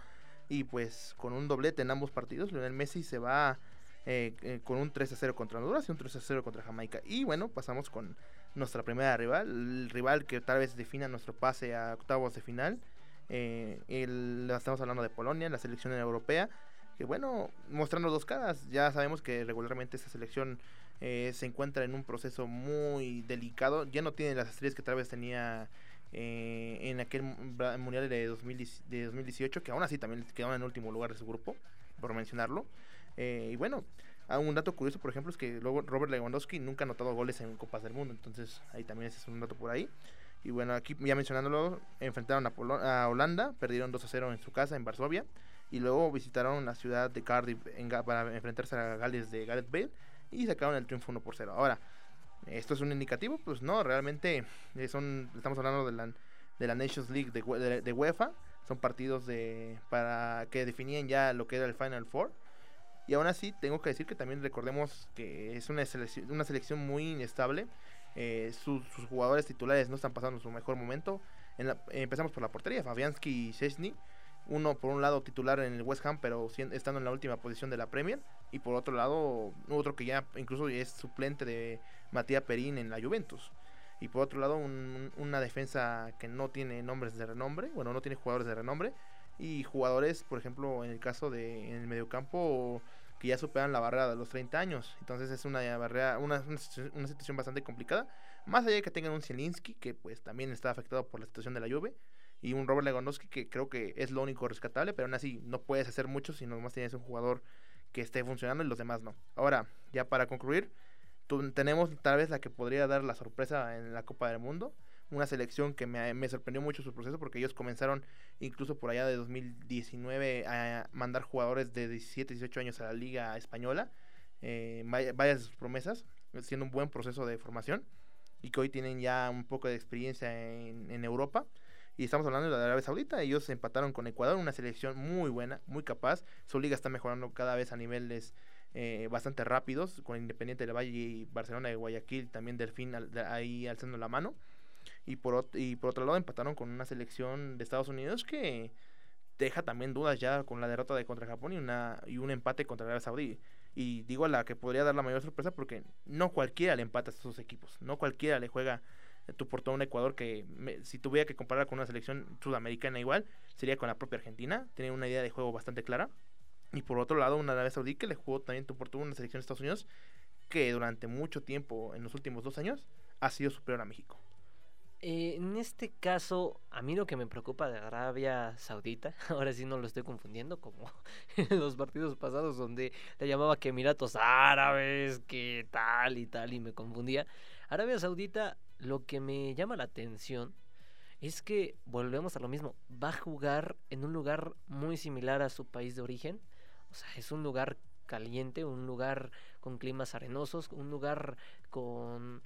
Speaker 2: Y pues con un doblete en ambos partidos, Lionel Messi se va eh, eh, con un 3 a 0 contra Honduras y un 3 a 0 contra Jamaica. Y bueno, pasamos con nuestra primera rival, el rival que tal vez defina nuestro pase a octavos de final. Eh, el, estamos hablando de Polonia, la selección europea, que bueno, mostrando dos caras, ya sabemos que regularmente esta selección eh, se encuentra en un proceso muy delicado, ya no tiene las estrellas que tal vez tenía eh, en aquel mundial de, 2010 de 2018, que aún así también quedaron en último lugar de su grupo, por mencionarlo. Eh, y bueno, ah, un dato curioso, por ejemplo, es que Robert Lewandowski nunca ha anotado goles en Copas del Mundo, entonces ahí también ese es un dato por ahí. Y bueno, aquí ya mencionándolo, enfrentaron a, Polo- a Holanda, perdieron 2 a 0 en su casa en Varsovia, y luego visitaron la ciudad de Cardiff en para enfrentarse a Gales de Gareth Bale y sacaron el triunfo 1 por 0. Ahora, ¿esto es un indicativo? Pues no, realmente eh, son, estamos hablando de la, de la Nations League de, de- de UEFA, son partidos de para que definían ya lo que era el Final Four. Y aún así, tengo que decir que también recordemos que es una selección, una selección muy inestable. eh, sus, jugadores titulares no están pasando su mejor momento. En la- empezamos por la portería, Fabianski y Szczesny. Uno por un lado titular en el West Ham, pero sien- estando en la última posición de la Premier. Y por otro lado, otro que ya incluso es suplente de Matías Perín en la Juventus. Y por otro lado, un- una defensa que no tiene nombres de renombre, bueno, no tiene jugadores de renombre. Y jugadores, por ejemplo, en el caso de en el mediocampo, que ya superan la barrera de los 30 años. Entonces es una barrera, una, una situ- una situación bastante complicada. Más allá de que tengan un Zielinski, que pues también está afectado por la situación de la Juve. Y un Robert Lewandowski, que creo que es lo único rescatable, pero aún así no puedes hacer mucho si nomás tienes un jugador que esté funcionando y los demás no. Ahora, ya para concluir, tenemos tal vez la que podría dar la sorpresa en la Copa del Mundo. Una selección que me, me sorprendió mucho su proceso porque ellos comenzaron incluso por allá de 2019 a mandar jugadores de 17, 18 años a la Liga Española. Eh, varias de sus promesas, siendo un buen proceso de formación y que hoy tienen ya un poco de experiencia en, Europa. Y estamos hablando de la Arabia Saudita. Ellos empataron con Ecuador, una selección muy buena, muy capaz. Su liga está mejorando cada vez a niveles eh, bastante rápidos, con Independiente del Valle y Barcelona de Guayaquil, también Delfín al- ahí alzando la mano. Y por, y por otro lado empataron con una selección de Estados Unidos que deja también dudas ya con la derrota de contra Japón y, una, y un empate contra Arabia Saudí. Y digo la que podría dar la mayor sorpresa porque no cualquiera le empata a estos equipos, no cualquiera le juega tu portón a un Ecuador que me- si tuviera que comparar con una selección sudamericana igual, sería con la propia Argentina, tiene una idea de juego bastante clara. Y por otro lado, una Arabia Saudí que le jugó también tu portón a una selección de Estados Unidos que durante mucho tiempo, en los últimos dos años, ha sido superior a México.
Speaker 1: Eh, en este caso, a mí lo que me preocupa de Arabia Saudita, ahora sí no lo estoy confundiendo, como en los partidos pasados donde le llamaba que Emiratos Árabes, que tal y tal, y me confundía. Arabia Saudita, lo que me llama la atención es que volvemos a lo mismo, va a jugar en un lugar muy similar a su país de origen, o sea, es un lugar caliente, un lugar con climas arenosos, un lugar con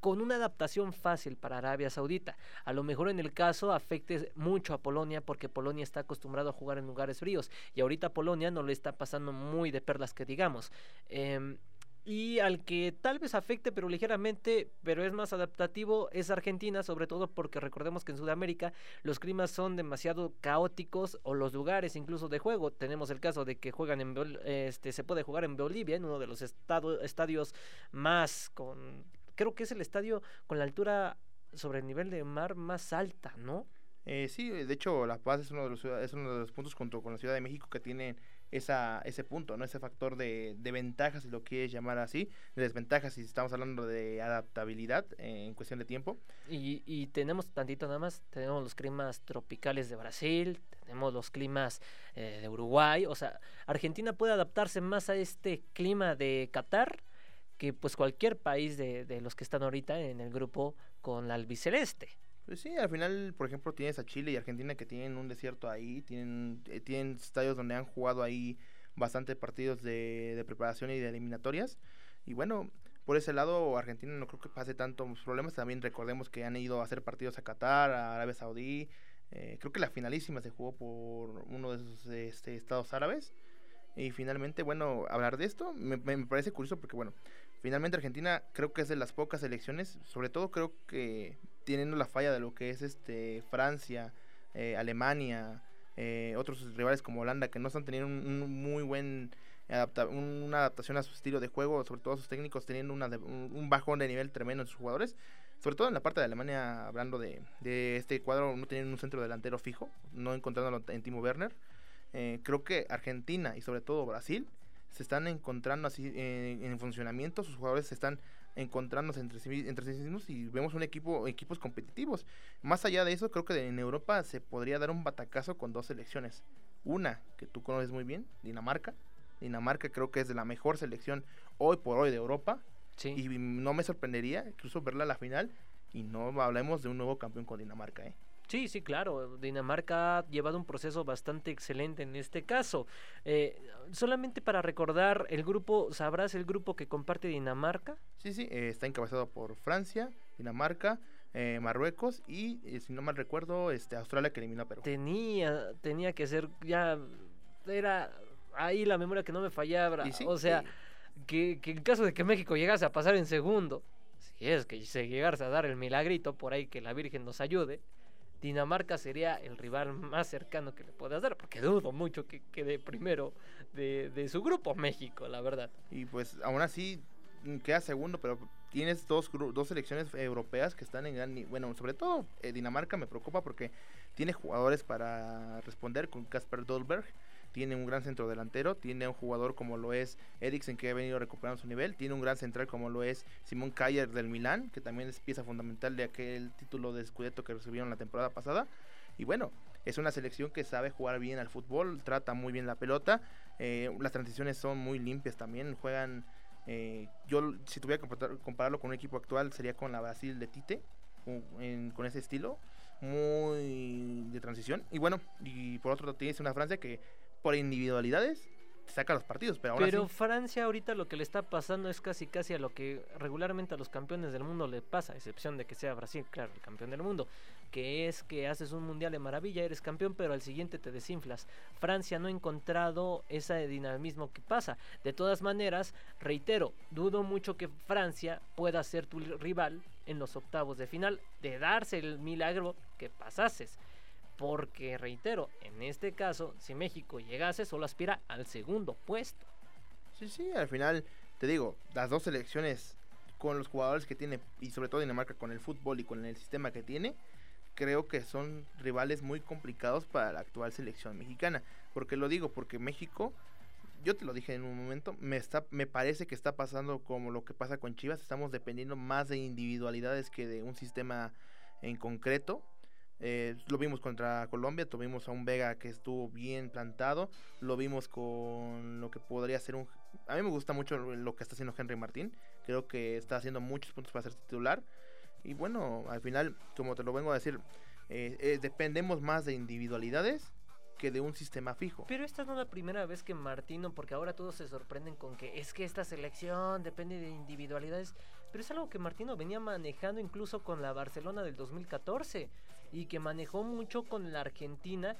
Speaker 1: con una adaptación fácil para Arabia Saudita. A lo mejor en el caso afecte mucho a Polonia porque Polonia está acostumbrado a jugar en lugares fríos y ahorita Polonia no le está pasando muy de perlas que digamos. Em, y al que tal vez afecte, pero ligeramente, pero es más adaptativo, es Argentina, sobre todo porque recordemos que en Sudamérica los climas son demasiado caóticos o los lugares incluso de juego. Tenemos el caso de que juegan en este se puede jugar en Bolivia, en uno de los estado- estadios más con creo que es el estadio con la altura sobre el nivel de mar más alta, ¿no?
Speaker 2: Eh, sí, de hecho, La Paz es uno de los, es uno de los puntos junto con la Ciudad de México que tienen esa, ese punto, ¿no? Ese factor de, de ventajas, si lo quieres llamar así, de desventajas si estamos hablando de adaptabilidad eh, en cuestión de tiempo.
Speaker 1: Y, y tenemos tantito nada más, tenemos los climas tropicales de Brasil, tenemos los climas eh, de Uruguay, o sea, Argentina puede adaptarse más a este clima de Qatar que pues cualquier país de, de los que están ahorita en el grupo con la albiceleste.
Speaker 2: Pues sí, al final, por ejemplo, tienes a Chile y Argentina que tienen un desierto ahí, tienen, eh, tienen estadios donde han jugado ahí bastante partidos de, de preparación y de eliminatorias. Y bueno, por ese lado, Argentina no creo que pase tantos problemas. También recordemos que han ido a hacer partidos a Qatar, a Arabia Saudí. Eh, creo que la finalísima se jugó por uno de esos este, estados árabes. Y finalmente, bueno, hablar de esto me, me- me parece curioso porque, bueno, finalmente Argentina creo que es de las pocas elecciones, sobre todo creo que teniendo la falla de lo que es este Francia, eh, Alemania, eh, otros rivales como Holanda que no están teniendo un, muy buen un- una adaptación a su estilo de juego, sobre todo sus técnicos teniendo un, un bajón de nivel tremendo en sus jugadores. Sobre todo en la parte de Alemania, hablando de, de este cuadro, no tienen un centro delantero fijo, no encontrándolo en Timo Werner. Eh, creo que Argentina y sobre todo Brasil se están encontrando así eh, en funcionamiento, sus jugadores se están encontrarnos entre sí, entre sí mismos y vemos un equipo equipos competitivos. Más allá de eso, creo que en Europa se podría dar un batacazo con dos selecciones. Una que tú conoces muy bien, Dinamarca. Dinamarca creo que es de la mejor selección hoy por hoy de Europa. Y no me sorprendería incluso verla a la final y no hablemos de un nuevo campeón con Dinamarca, ¿eh?
Speaker 1: Sí, sí, claro. Dinamarca ha llevado un proceso bastante excelente en este caso. Eh, solamente para recordar, el grupo, ¿sabrás el grupo que comparte Dinamarca?
Speaker 2: Sí, sí, eh, está encabezado por Francia, Dinamarca, eh, Marruecos y, si no mal recuerdo, este Australia que eliminó a Perú.
Speaker 1: Tenía, tenía que ser, ya, era ahí la memoria que no me fallaba. o sea, que, que en caso de que México llegase a pasar en segundo, si es que se llegase a dar el milagrito por ahí que la Virgen nos ayude, Dinamarca sería el rival más cercano que le puedas dar, porque dudo mucho que quede primero de, su grupo México, la verdad.
Speaker 2: Y pues aún así mm, queda segundo, pero tienes dos, dos selecciones europeas que están en gran... Bueno, sobre todo eh, Dinamarca me preocupa porque tiene jugadores para responder con Casper Dolberg tiene un gran centro delantero, tiene un jugador como lo es Eriksen que ha venido recuperando su nivel, tiene un gran central como lo es Simón Kayer del Milán, que también es pieza fundamental de aquel título de Scudetto que recibieron la temporada pasada. Y bueno, es una selección que sabe jugar bien al fútbol, trata muy bien la pelota, eh, las transiciones son muy limpias también, juegan... Eh, yo si tuviera que compararlo con un equipo actual sería con la Brasil de Tite, con ese estilo muy de transición. Y bueno, y por otro lado tienes una Francia que por individualidades saca los partidos, pero
Speaker 1: Pero Francia ahorita lo que le está pasando es casi casi a lo que regularmente a los campeones del mundo le pasa, a excepción de que sea Brasil, claro, el campeón del mundo, que es que haces un mundial de maravilla, eres campeón, pero al siguiente te desinflas. Francia no ha encontrado ese dinamismo que pasa. De todas maneras, reitero, dudo mucho que Francia pueda ser tu rival en los octavos de final, de darse el milagro que pasases. Porque, reitero, en este caso, si México llegase, solo aspira al segundo puesto.
Speaker 2: Sí, sí, al final, te digo, las dos selecciones con los jugadores que tiene, y sobre todo Dinamarca con el fútbol y con el sistema que tiene, creo que son rivales muy complicados para la actual selección mexicana. Porque lo digo, porque México, yo te lo dije en un momento, me, está, me parece que está pasando como lo que pasa con Chivas, estamos dependiendo más de individualidades que de un sistema en concreto. Eh, lo vimos contra Colombia, tuvimos a un Vega que estuvo bien plantado, lo vimos con lo que podría ser un... A mí me gusta mucho lo que está haciendo Henry Martín, creo que está haciendo muchos puntos para ser titular. Y bueno, al final, como te lo vengo a decir, eh, eh, dependemos más de individualidades que de un sistema fijo.
Speaker 1: Pero esta no es la primera vez que Martino, porque ahora todos se sorprenden con que es que esta selección depende de individualidades, pero es algo que Martino venía manejando incluso con la Barcelona del 2014 y que manejó mucho con la Argentina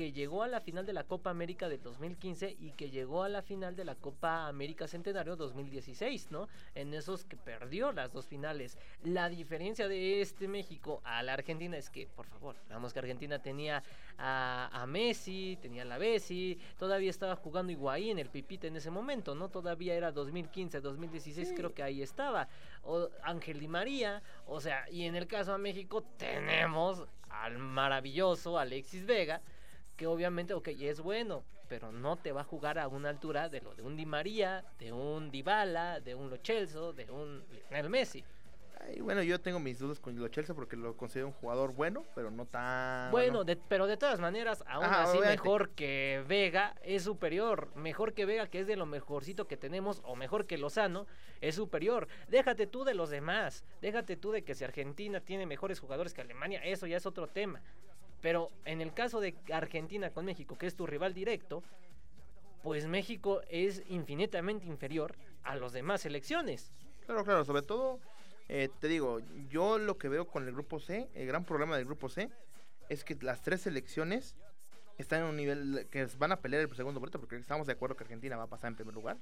Speaker 1: que llegó a la final de la Copa América del 2015 y que llegó a la final de la Copa América Centenario 2016, ¿no? En esos que perdió las dos finales. La diferencia de este México a la Argentina es que, por favor, vamos que Argentina tenía a, Messi, tenía a la Bessi, todavía estaba jugando Higuaín, el Pipita en ese momento, ¿no? Todavía era 2015, 2016, creo que ahí estaba. O Ángel Di María, o sea, y en el caso de México tenemos al maravilloso Alexis Vega, que obviamente, ok, es bueno, pero no te va a jugar a una altura de lo de un Di María, de un Dybala, de un Lo Celso, de un Lionel Messi.
Speaker 2: Y bueno, yo tengo mis dudas con Lo Celso porque lo considero un jugador bueno, pero no tan...
Speaker 1: Bueno, pero de todas maneras, aún así mejor que Vega es superior. Mejor que Vega, que es de lo mejorcito que tenemos, o mejor que Lozano, es superior. Déjate tú de los demás. Déjate tú de que si Argentina tiene mejores jugadores que Alemania, eso ya es otro tema. Pero en el caso de Argentina con México, que es tu rival directo, pues México es infinitamente inferior a las demás selecciones.
Speaker 2: Claro, claro, sobre todo, eh, te digo, yo lo que veo con el grupo C, el gran problema del grupo C, es que las tres selecciones están en un nivel que van a pelear el segundo boleto, porque estamos de acuerdo que Argentina va a pasar en primer lugar.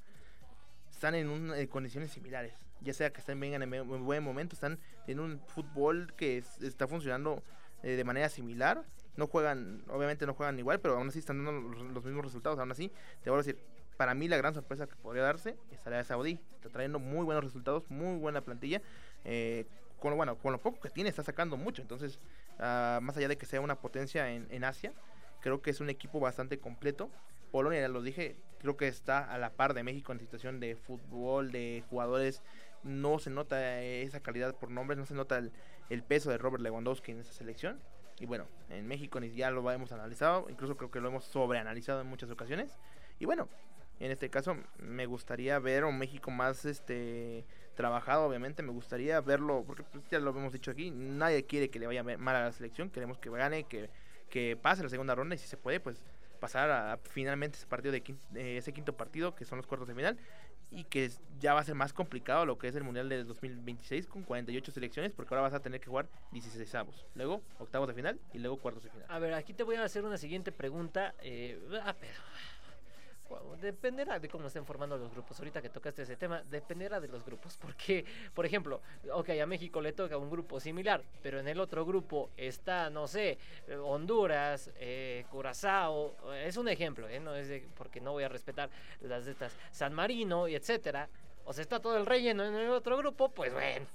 Speaker 2: Están en eh, condiciones similares, ya sea que estén vengan en un buen momento, están en un fútbol que está funcionando eh, de manera similar. No juegan, obviamente no juegan igual, pero aún así están dando los, mismos resultados. Aún así, te voy a decir, para mí la gran sorpresa que podría darse es Arabia Saudí. Está trayendo muy buenos resultados, muy buena plantilla. Eh, con, bueno, con lo poco que tiene está sacando mucho. Entonces, ah, más allá de que sea una potencia en, en Asia, creo que es un equipo bastante completo. Polonia, ya lo dije, creo que está a la par de México en situación de fútbol, de jugadores no se nota esa calidad por nombres, no se nota el, peso de Robert Lewandowski en esa selección. Y bueno, en México ya lo hemos analizado, incluso creo que lo hemos sobreanalizado en muchas ocasiones. Y bueno, en este caso me gustaría ver un México más este trabajado, obviamente, me gustaría verlo, porque pues, ya lo hemos dicho aquí, nadie quiere que le vaya mal a la selección, queremos que gane, que, que pase la segunda ronda y si se puede, pues pasar a, finalmente ese partido de, ese quinto partido que son los cuartos de final y que ya va a ser más complicado lo que es el mundial del 2026 con 48 selecciones porque ahora vas a tener que jugar 16 avos, luego octavos de final y luego cuartos de final.
Speaker 1: A ver, aquí te voy a hacer una siguiente pregunta. eh, ah, pero, dependerá de cómo estén formando los grupos. Ahorita que tocaste ese tema, dependerá de los grupos. Porque, por ejemplo, ok, a México le toca un grupo similar, pero en el otro grupo está, no sé, Honduras, eh, Curazao. Es un ejemplo, ¿eh? No es de- porque no voy a respetar las de estas, San Marino y etcétera. O sea, está todo el relleno en el otro grupo, pues bueno.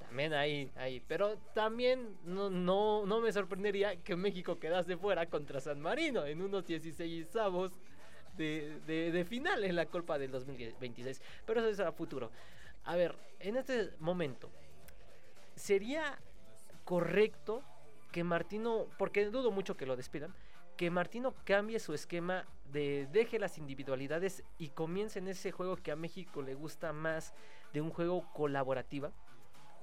Speaker 1: También ahí, ahí. Pero también no, no, no me sorprendería que México quedase fuera contra San Marino en unos 16 avos de, de, de final en la Copa del 2026. Pero eso es a futuro. A ver, en este momento, ¿sería correcto que Martino, porque dudo mucho que lo despidan, que Martino cambie su esquema de deje las individualidades y comience en ese juego que a México le gusta más de un juego colaborativa?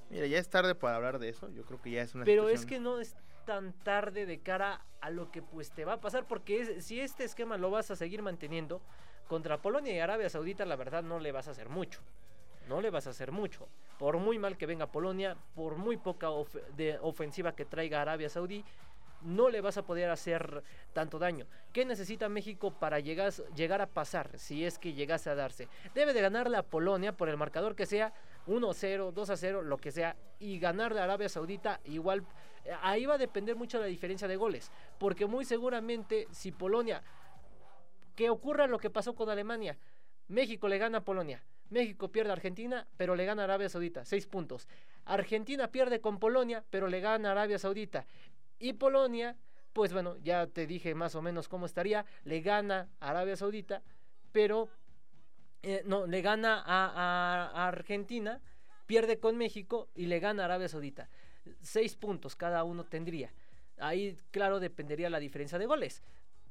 Speaker 2: Mira, ya es tarde para hablar de eso, yo creo que ya es una
Speaker 1: Pero es que no es tan tarde de cara a lo que pues te va a pasar, porque es- si este esquema lo vas a seguir manteniendo, contra Polonia y Arabia Saudita la verdad no le vas a hacer mucho. No le vas a hacer mucho. Por muy mal que venga Polonia, por muy poca de ofensiva que traiga Arabia Saudí, no le vas a poder hacer tanto daño. ¿Qué necesita México para llegar, llegar a pasar, si es que llegase a darse? Debe de ganarle a Polonia por el marcador que sea 1-0, 2-0, lo que sea, y ganarle a Arabia Saudita igual. Ahí va a depender mucho la diferencia de goles, porque muy seguramente si Polonia, que ocurra lo que pasó con Alemania, México le gana a Polonia, México pierde a Argentina, pero le gana a Arabia Saudita, seis puntos. Argentina pierde con Polonia, pero le gana a Arabia Saudita. Y Polonia, pues bueno, ya te dije más o menos cómo estaría, le gana a Arabia Saudita, pero eh, no, le gana a, a- a Argentina, pierde con México y le gana a Arabia Saudita. Seis puntos cada uno tendría. Ahí, claro, dependería la diferencia de goles.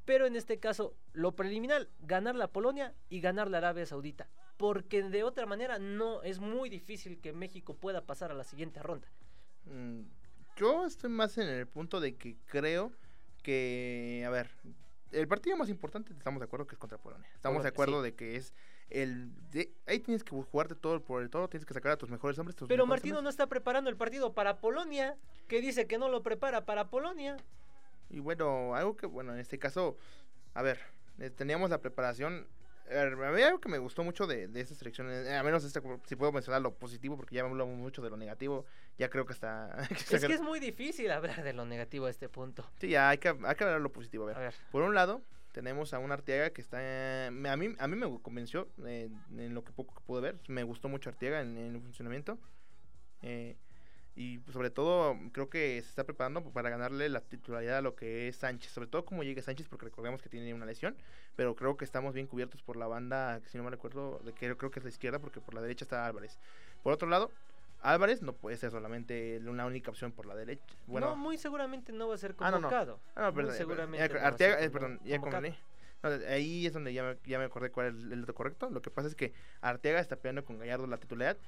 Speaker 1: Pero en este caso, lo preliminar, ganar la Polonia y ganar la Arabia Saudita. Porque de otra manera no es muy difícil que México pueda pasar a la siguiente ronda.
Speaker 2: Mm, Yo estoy más en el punto de que creo que, a ver, el partido más importante, estamos de acuerdo que es contra Polonia. Estamos de acuerdo
Speaker 1: sí.
Speaker 2: de que es el... de- ahí tienes que jugarte todo por el todo, tienes que sacar a tus mejores hombres. tus
Speaker 1: Pero
Speaker 2: mejores
Speaker 1: Martino no está preparando el partido para Polonia, que dice que no lo prepara para Polonia.
Speaker 2: Y bueno, algo que, bueno, en este caso, a ver, eh, teníamos la preparación. A había algo que me gustó mucho de, de esta selección, eh, a menos esta, si puedo mencionar lo positivo, porque ya hablamos mucho de lo negativo, ya creo que está...
Speaker 1: Es que es muy difícil hablar de lo negativo a este punto.
Speaker 2: Sí, ya hay que, hay que hablar lo positivo. A ver.
Speaker 1: A ver.
Speaker 2: Por un lado, tenemos a un Arteaga que está. a, mí, a mí me convenció eh, en lo que poco que pude ver. Me gustó mucho Arteaga en, en el funcionamiento. Eh, y sobre todo, creo que se está preparando para ganarle la titularidad a lo que es Sánchez. Sobre todo, como llegue Sánchez, porque recordemos que tiene una lesión. Pero creo que estamos bien cubiertos por la banda, si no me recuerdo, de que creo que es la izquierda, porque por la derecha está Álvarez. Por otro lado, Álvarez no puede ser solamente una única opción por la derecha. Bueno,
Speaker 1: no, muy seguramente no va a ser
Speaker 2: Ah, no, no.
Speaker 1: convocado.
Speaker 2: Ah, no,
Speaker 1: Muy
Speaker 2: perdón, eh,
Speaker 1: seguramente no
Speaker 2: Arteaga, eh, perdón, ya
Speaker 1: convocado.
Speaker 2: No, ahí es donde ya me, ya me acordé cuál es el, dato correcto. Lo que pasa es que Arteaga está peleando con Gallardo la titularidad.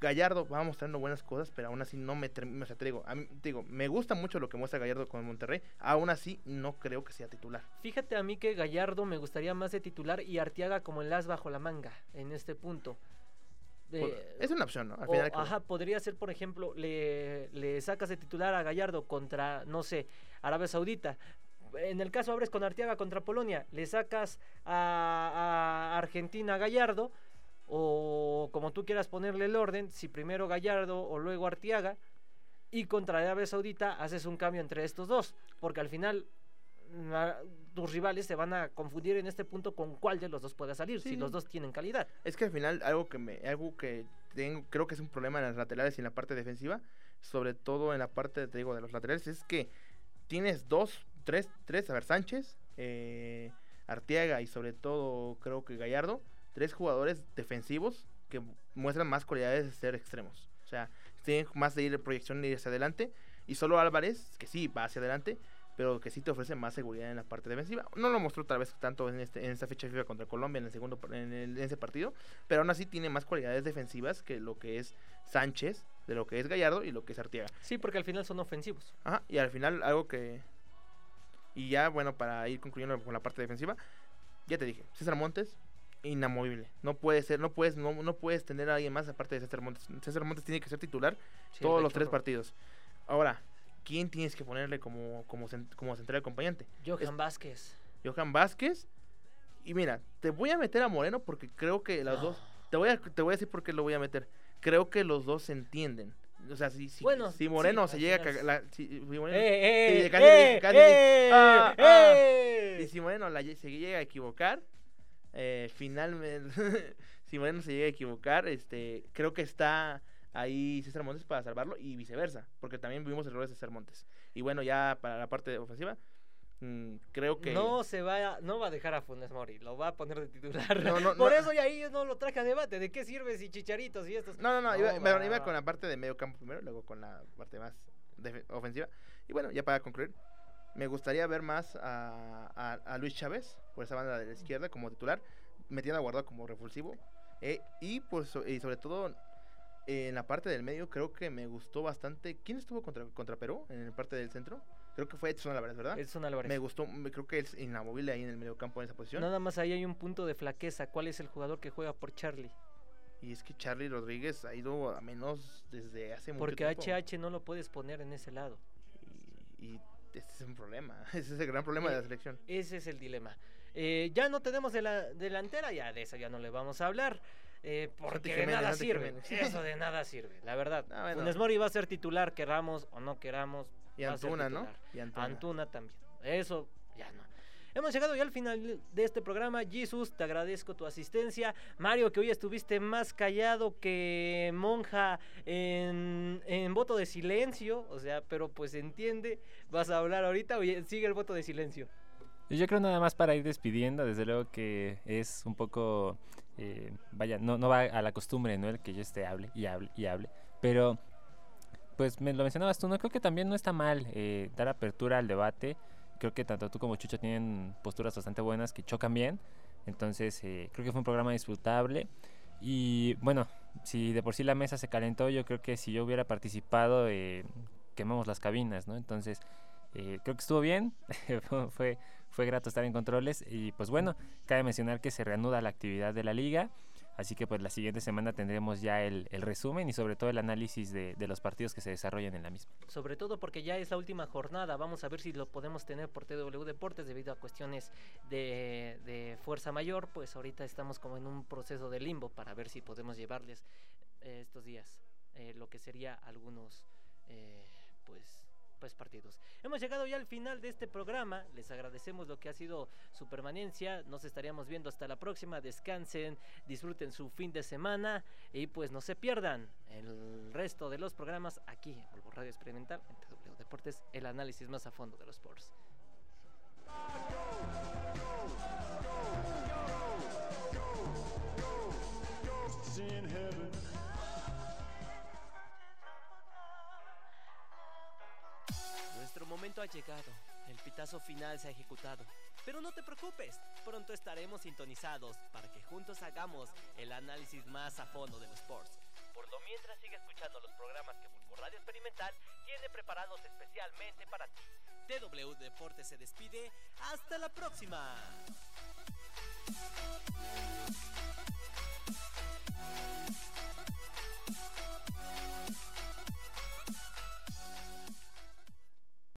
Speaker 2: Gallardo va mostrando buenas cosas, pero aún así no me termino. O sea, te digo, a mí- te digo, me gusta mucho lo que muestra Gallardo con Monterrey. Aún así, no creo que sea titular.
Speaker 1: Fíjate a mí que Gallardo me gustaría más de titular y Arteaga como el as bajo la manga en este punto. Eh,
Speaker 2: es una opción, ¿no? Al
Speaker 1: o,
Speaker 2: final,
Speaker 1: ajá, podría ser, por ejemplo, le, le sacas de titular a Gallardo contra, no sé, Arabia Saudita. En el caso abres con Arteaga contra Polonia, le sacas a, a Argentina a Gallardo, o como tú quieras ponerle el orden, si primero Gallardo o luego Arteaga, y contra Arabia Saudita haces un cambio entre estos dos, porque al final tus rivales se van a confundir en este punto con cuál de los dos pueda salir, si los dos tienen calidad.
Speaker 2: Es que al final algo que me algo que tengo creo que es un problema en las laterales y en la parte defensiva, sobre todo en la parte te digo de los laterales es que tienes dos, tres, tres, a ver Sánchez, eh, Arteaga y sobre todo creo que Gallardo, tres jugadores defensivos que muestran más cualidades de ser extremos. O sea, tienen más de ir de proyección y ir hacia adelante. Y solo Álvarez, que sí va hacia adelante, pero que sí te ofrece más seguridad en la parte defensiva. No lo mostró tal vez tanto en, este, en esta fecha FIFA contra Colombia en el segundo en, el- en ese partido, pero aún así tiene más cualidades defensivas que lo que es Sánchez, de lo que es Gallardo y lo que es Artiaga.
Speaker 1: Sí, porque al final son ofensivos.
Speaker 2: Ajá, y al final algo que... Y ya, bueno, para ir concluyendo con la parte defensiva, ya te dije, César Montes, inamovible. No puede ser, no puedes, no, no puedes tener a alguien más aparte de César Montes. César Montes tiene que ser titular
Speaker 1: Sí,
Speaker 2: todos los tres partidos. Ahora, ¿quién tienes que ponerle como, como, como central acompañante?
Speaker 1: Johan
Speaker 2: Es-
Speaker 1: Vázquez.
Speaker 2: Johan Vázquez. Y mira, te voy a meter a Moreno porque creo que los
Speaker 1: No.
Speaker 2: dos. Te voy, a, te voy a decir por qué lo voy a meter. Creo que los dos se entienden. O sea, si, si,
Speaker 1: Bueno,
Speaker 2: si Moreno
Speaker 1: sí,
Speaker 2: se llega a cagar. la- si- si Moreno-
Speaker 1: ¡Eh, eh,
Speaker 2: casi-
Speaker 1: eh,
Speaker 2: casi-
Speaker 1: eh,
Speaker 2: ah, ah.
Speaker 1: eh!
Speaker 2: Y si Moreno la se llega a equivocar, eh, finalmente. si Moreno se llega a equivocar, este creo que está ahí César Montes para salvarlo y viceversa. Porque también vimos errores de César Montes. Y bueno, ya para la parte ofensiva, mm, creo que.
Speaker 1: No se va a, no va a dejar a Funes Mori, lo va a poner de titular.
Speaker 2: No, no,
Speaker 1: Por
Speaker 2: no.
Speaker 1: eso ya ahí yo no lo traje a debate. ¿De qué sirve si chicharitos y estos?
Speaker 2: No, no, no, iba,
Speaker 1: va.
Speaker 2: iba con la parte de medio campo primero, luego con la parte más ofensiva. Y bueno, ya para concluir, me gustaría ver más a, a- a Luis Chávez por esa banda de la izquierda como titular, metiendo a Guardado como repulsivo. eh, y pues y sobre todo eh, en la parte del medio creo que me gustó bastante. ¿Quién estuvo contra, contra Perú en la parte del centro? Creo que fue Edson Álvarez, ¿verdad?
Speaker 1: Edson Álvarez.
Speaker 2: Me gustó, me- creo que es inamovible ahí en el medio campo en esa posición.
Speaker 1: Nada más ahí hay un punto de flaqueza. ¿Cuál es el jugador que juega por Charlie?
Speaker 2: Y es que Charlie Rodríguez ha ido a menos desde hace mucho
Speaker 1: Porque
Speaker 2: tiempo.
Speaker 1: HH no lo puedes poner en ese lado.
Speaker 2: Y este es un problema. Ese es el gran problema de la
Speaker 1: Eh,
Speaker 2: selección.
Speaker 1: Ese es el dilema. Eh, ya no tenemos de la delantera, ya de eso ya no le vamos a hablar. Eh, porque de nada
Speaker 2: Santi
Speaker 1: sirve.
Speaker 2: Jiménez.
Speaker 1: Eso de nada sirve, la verdad.
Speaker 2: Ah, bueno.
Speaker 1: Funes Mori va a ser titular, queramos o no queramos.
Speaker 2: Y Antuna, ¿no? Y Antuna.
Speaker 1: Antuna también. Eso ya no. Hemos llegado ya al final de este programa. Jesus, te agradezco tu asistencia. Mario, que hoy estuviste más callado que monja en, en voto de silencio. O sea, pero pues entiende. Vas a hablar ahorita. Oye, sigue el voto de silencio.
Speaker 3: Yo creo nada más para ir despidiendo, desde luego que es un poco, eh, vaya, no, no va a la costumbre, ¿no? El que yo esté hable y hable y hable, pero pues me lo mencionabas tú, ¿no? Creo que también no está mal eh, dar apertura al debate, creo que tanto tú como Chucho tienen posturas bastante buenas que chocan bien, entonces eh, creo que fue un programa disfrutable y bueno, si de por sí la mesa se calentó, yo creo que si yo hubiera participado, quemamos las cabinas, ¿no? Entonces... Eh, creo que estuvo bien, fue, fue, grato estar en controles y pues bueno, cabe mencionar que se reanuda la actividad de la liga, así que pues la siguiente semana tendremos ya el, el resumen y sobre todo el análisis de, de los partidos que se desarrollan en la misma.
Speaker 1: Sobre todo porque ya es la última jornada. Vamos a ver si lo podemos tener por TW Deportes debido a cuestiones de, de fuerza mayor. Pues ahorita estamos como en un proceso de limbo para ver si podemos llevarles eh, estos días eh, lo que sería algunos eh, pues pues partidos. Hemos llegado ya al final de este programa. Les agradecemos lo que ha sido su permanencia. Nos estaríamos viendo hasta la próxima. Descansen, disfruten su fin de semana y pues no se pierdan el resto de los programas aquí en Volvo Radio Experimental en TW Deportes, el análisis más a fondo de los sports.
Speaker 10: in
Speaker 11: ha llegado. El pitazo final se ha ejecutado. Pero no te preocupes, pronto estaremos sintonizados para que juntos hagamos el análisis más a fondo de los sports.
Speaker 1: Por lo mientras sigue escuchando los programas que Pulpo Radio Experimental tiene preparados especialmente para ti.
Speaker 11: TW Deportes se despide. Hasta la próxima.